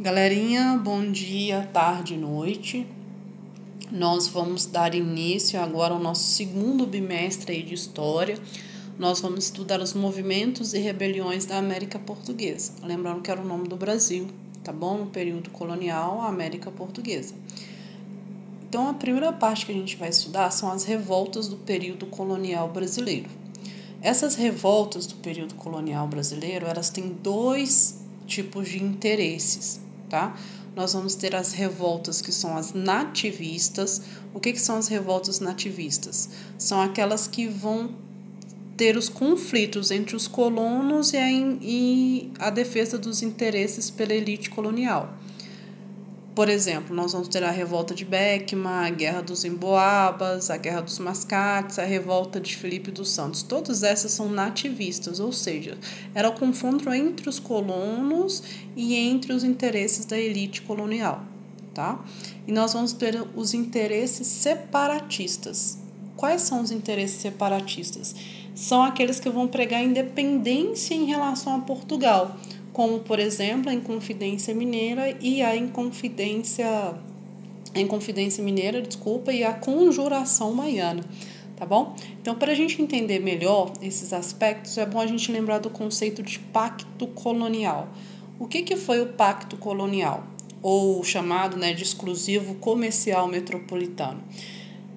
Galerinha, bom dia, tarde, noite. Nós vamos dar início agora ao nosso segundo bimestre de História. Nós vamos estudar os movimentos e rebeliões da América Portuguesa. Lembrando que era o nome do Brasil, tá bom? No período colonial, a América Portuguesa. Então, a primeira parte que a gente vai estudar são as revoltas do período colonial brasileiro. Essas revoltas do período colonial brasileiro, elas têm dois tipos de interesses tá? Nós vamos ter as revoltas que são as nativistas. O que, que são as revoltas nativistas? São aquelas que vão ter os conflitos entre os colonos e a, e a defesa dos interesses pela elite colonial. Por exemplo, nós vamos ter a revolta de Beckman, a guerra dos Emboabas, a guerra dos Mascates, a revolta de Felipe dos Santos. Todas essas são nativistas, ou seja, era o confronto entre os colonos e entre os interesses da elite colonial, tá? E nós vamos ter os interesses separatistas. Quais são os interesses separatistas? São aqueles que vão pregar independência em relação a Portugal como por exemplo a Inconfidência Mineira e a Inconfidência a Inconfidência Mineira, desculpa, e a Conjuração Maiana, tá bom? Então, para a gente entender melhor esses aspectos, é bom a gente lembrar do conceito de pacto colonial. O que, que foi o pacto colonial? Ou chamado né, de exclusivo comercial metropolitano?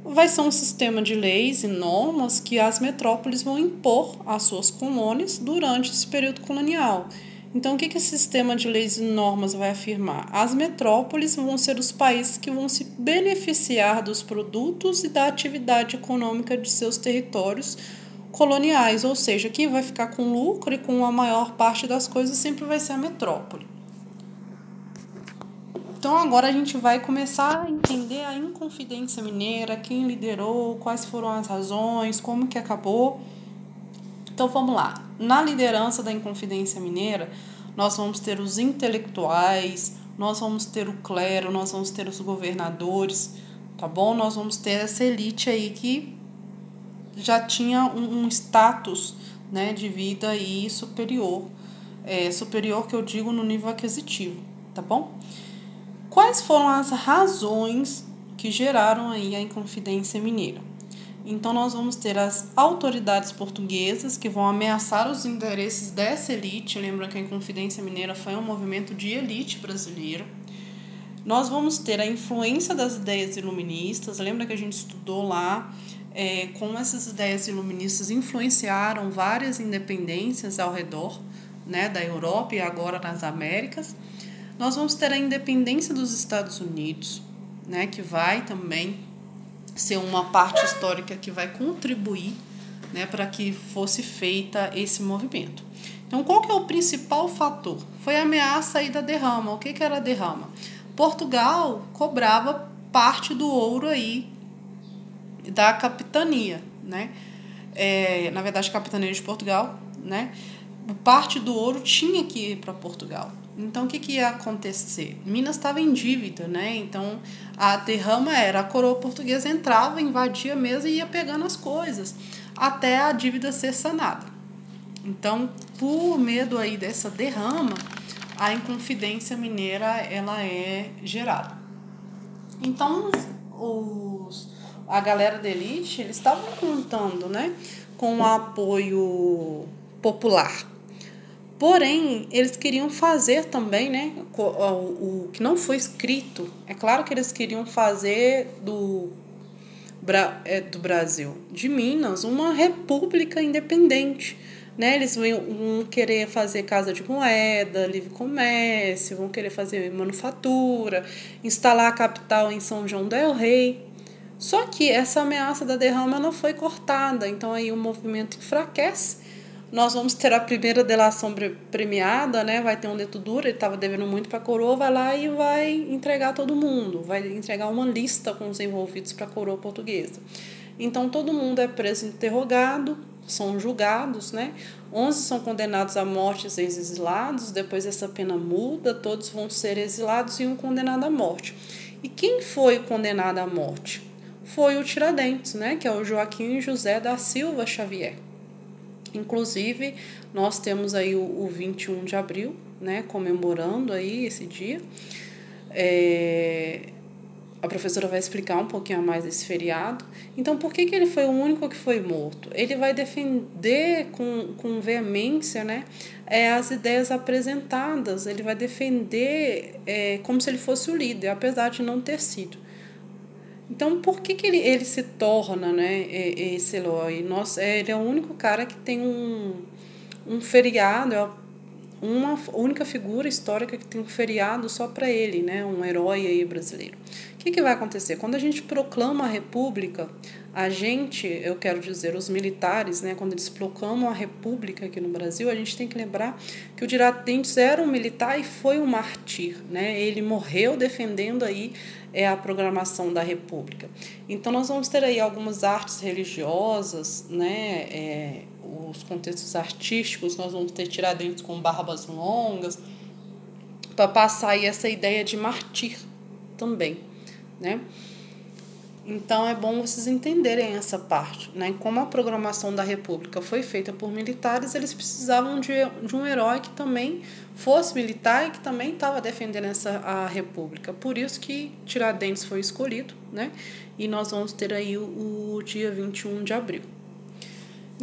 Vai ser um sistema de leis e normas que as metrópoles vão impor às suas colônias durante esse período colonial. Então, o que, que esse sistema de leis e normas vai afirmar? As metrópoles vão ser os países que vão se beneficiar dos produtos e da atividade econômica de seus territórios coloniais, ou seja, quem vai ficar com lucro e com a maior parte das coisas sempre vai ser a metrópole. Então agora a gente vai começar a entender a Inconfidência Mineira, quem liderou, quais foram as razões, como que acabou. Então vamos lá. Na liderança da Inconfidência Mineira, nós vamos ter os intelectuais, nós vamos ter o clero, nós vamos ter os governadores, tá bom? Nós vamos ter essa elite aí que já tinha um, um status né, de vida aí superior. É, superior que eu digo no nível aquisitivo, tá bom? Quais foram as razões que geraram aí a Inconfidência Mineira? Então, nós vamos ter as autoridades portuguesas que vão ameaçar os interesses dessa elite. Lembra que a Inconfidência Mineira foi um movimento de elite brasileira. Nós vamos ter a influência das ideias iluministas. Lembra que a gente estudou lá é, como essas ideias iluministas influenciaram várias independências ao redor né, da Europa e agora nas Américas. Nós vamos ter a independência dos Estados Unidos, né, que vai também ser uma parte histórica que vai contribuir né, para que fosse feita esse movimento. Então, qual que é o principal fator? Foi a ameaça aí da derrama. O que, que era a derrama? Portugal cobrava parte do ouro aí da capitania, né? É, na verdade, capitania de Portugal, né? Parte do ouro tinha que ir para Portugal. Então, o que, que ia acontecer? Minas estava em dívida, né? Então, a derrama era a coroa portuguesa entrava, invadia mesmo e ia pegando as coisas até a dívida ser sanada. Então, por medo aí dessa derrama, a Inconfidência Mineira ela é gerada. Então, os, a galera da elite, eles estavam contando, né, com o apoio popular Porém, eles queriam fazer também, né, o, o, que não foi escrito. É claro que eles queriam fazer do, é, do Brasil, de Minas, uma república independente. Né? Eles vão querer fazer casa de moeda, livre comércio, vão querer fazer manufatura, instalar a capital em São João del Rei. Só que essa ameaça da derrama não foi cortada, então aí o movimento enfraquece nós vamos ter a primeira delação premiada, né? Vai ter um dedo duro, ele estava devendo muito para a coroa, vai lá e vai entregar todo mundo, vai entregar uma lista com os envolvidos para a coroa portuguesa. Então todo mundo é preso interrogado, são julgados, né? 11 são condenados à morte e exilados, depois essa pena muda, todos vão ser exilados e um condenado à morte. E quem foi condenado à morte? Foi o Tiradentes, né? Que é o Joaquim José da Silva Xavier. Inclusive, nós temos aí o, o 21 de abril, né, comemorando aí esse dia. É, a professora vai explicar um pouquinho mais desse feriado. Então, por que, que ele foi o único que foi morto? Ele vai defender com, com veemência né, é, as ideias apresentadas, ele vai defender é, como se ele fosse o líder, apesar de não ter sido. Então, por que, que ele, ele se torna né, esse Eloy? Nossa, ele é o único cara que tem um, um feriado, é uma única figura histórica que tem um feriado só para ele, né, um herói aí brasileiro. O que, que vai acontecer? Quando a gente proclama a república, a gente, eu quero dizer, os militares, né, quando eles proclamam a república aqui no Brasil, a gente tem que lembrar que o Tiradentes era um militar e foi um mártir, né? Ele morreu defendendo aí é a programação da república. Então nós vamos ter aí algumas artes religiosas, né, é, os contextos artísticos, nós vamos ter Tiradentes com barbas longas, para passar aí essa ideia de martir também, né? Então é bom vocês entenderem essa parte, né? Como a programação da República foi feita por militares, eles precisavam de, de um herói que também fosse militar e que também estava defendendo essa a República. Por isso que Tiradentes foi escolhido, né? E nós vamos ter aí o, o dia 21 de abril.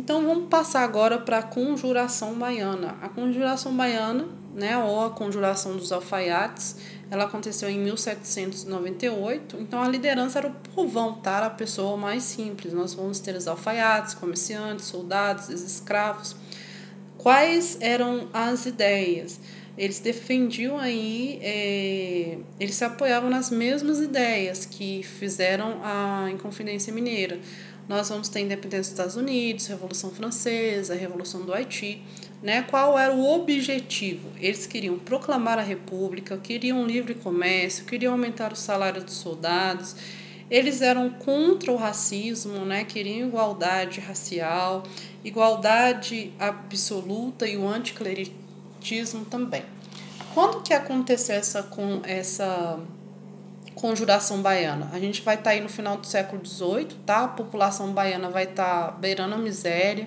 Então vamos passar agora para a conjuração baiana. A conjuração baiana, né, ou a conjuração dos alfaiates, ela aconteceu em 1798. Então a liderança era o povão, tá? A pessoa mais simples. Nós vamos ter os alfaiates, comerciantes, soldados, os escravos. Quais eram as ideias? Eles defendiam aí, é, eles se apoiavam nas mesmas ideias que fizeram a Inconfidência Mineira nós vamos ter independência dos Estados Unidos, Revolução Francesa, Revolução do Haiti. Né? Qual era o objetivo? Eles queriam proclamar a República, queriam livre comércio, queriam aumentar o salário dos soldados. Eles eram contra o racismo, né? queriam igualdade racial, igualdade absoluta e o anticlericismo também. Quando que aconteceu essa, com essa conjuração baiana. A gente vai estar tá aí no final do século XVIII, tá? A população baiana vai estar tá beirando a miséria.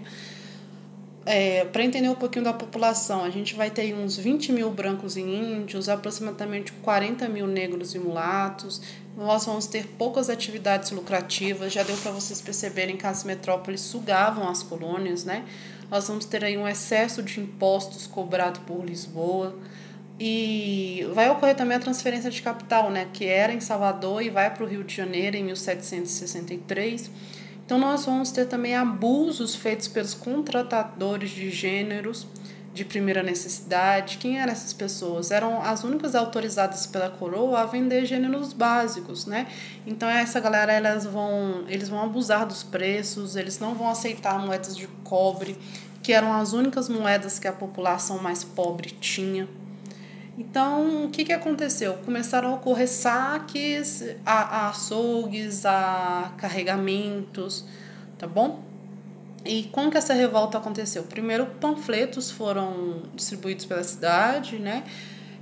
É, Para entender um pouquinho da população, a gente vai ter uns 20 mil brancos e índios, aproximadamente 40 mil negros e mulatos. Nós vamos ter poucas atividades lucrativas, já deu para vocês perceberem que as metrópoles sugavam as colônias, né? Nós vamos ter aí um excesso de impostos cobrado por Lisboa. E vai ocorrer também a transferência de capital, né, que era em Salvador e vai para o Rio de Janeiro em 1763. Então, nós vamos ter também abusos feitos pelos contratadores de gêneros de primeira necessidade. Quem eram essas pessoas? Eram as únicas autorizadas pela coroa a vender gêneros básicos, né? Então essa galera elas vão, eles vão abusar dos preços, eles não vão aceitar moedas de cobre, que eram as únicas moedas que a população mais pobre tinha. Então, o que, que aconteceu? Começaram a ocorrer saques a, a açougues, a carregamentos, tá bom? E como que essa revolta aconteceu? Primeiro, panfletos foram distribuídos pela cidade, né?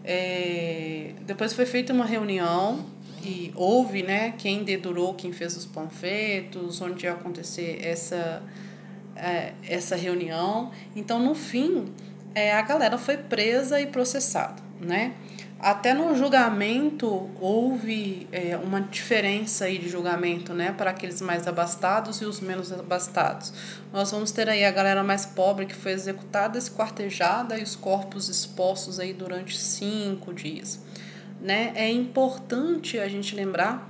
É, depois foi feita uma reunião e houve, né, quem dedurou, quem fez os panfletos, onde ia acontecer essa, é, essa reunião. Então, no fim, é, a galera foi presa e processada né? Até no julgamento houve é, uma diferença aí de julgamento, né, para aqueles mais abastados e os menos abastados. Nós vamos ter aí a galera mais pobre que foi executada, esquartejada e os corpos expostos aí durante cinco dias, né? É importante a gente lembrar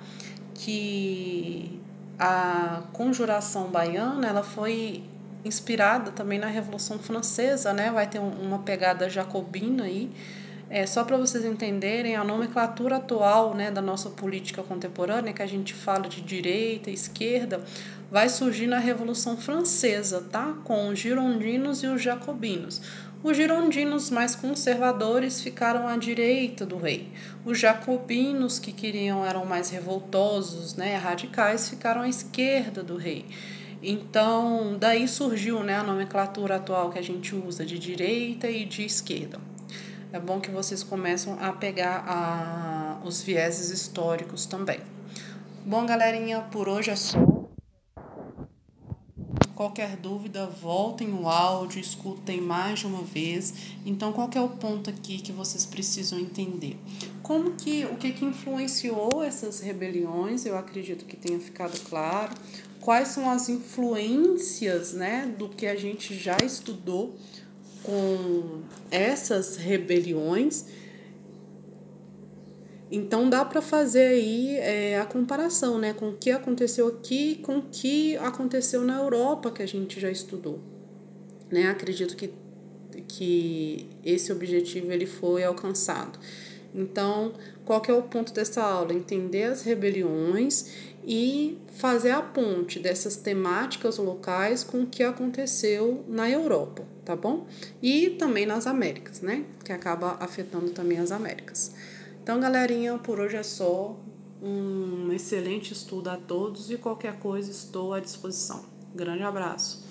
que a conjuração baiana ela foi inspirada também na Revolução Francesa, né? Vai ter uma pegada jacobina aí é, só para vocês entenderem, a nomenclatura atual né, da nossa política contemporânea, que a gente fala de direita esquerda, vai surgir na Revolução Francesa, tá? com os girondinos e os jacobinos. Os girondinos mais conservadores ficaram à direita do rei. Os jacobinos, que queriam eram mais revoltosos, né, radicais, ficaram à esquerda do rei. Então, daí surgiu né, a nomenclatura atual que a gente usa de direita e de esquerda é bom que vocês começam a pegar a, os vieses históricos também. Bom, galerinha, por hoje é só. Qualquer dúvida, voltem o áudio, escutem mais de uma vez. Então, qual é o ponto aqui que vocês precisam entender? Como que o que, que influenciou essas rebeliões? Eu acredito que tenha ficado claro. Quais são as influências, né, do que a gente já estudou com essas rebeliões? Então dá para fazer aí é, a comparação né, com o que aconteceu aqui com o que aconteceu na Europa que a gente já estudou. Né? Acredito que, que esse objetivo ele foi alcançado. Então, qual que é o ponto dessa aula? Entender as rebeliões e fazer a ponte dessas temáticas locais com o que aconteceu na Europa, tá bom? E também nas Américas, né? Que acaba afetando também as Américas. Então, galerinha, por hoje é só. Um excelente estudo a todos e qualquer coisa estou à disposição. Grande abraço.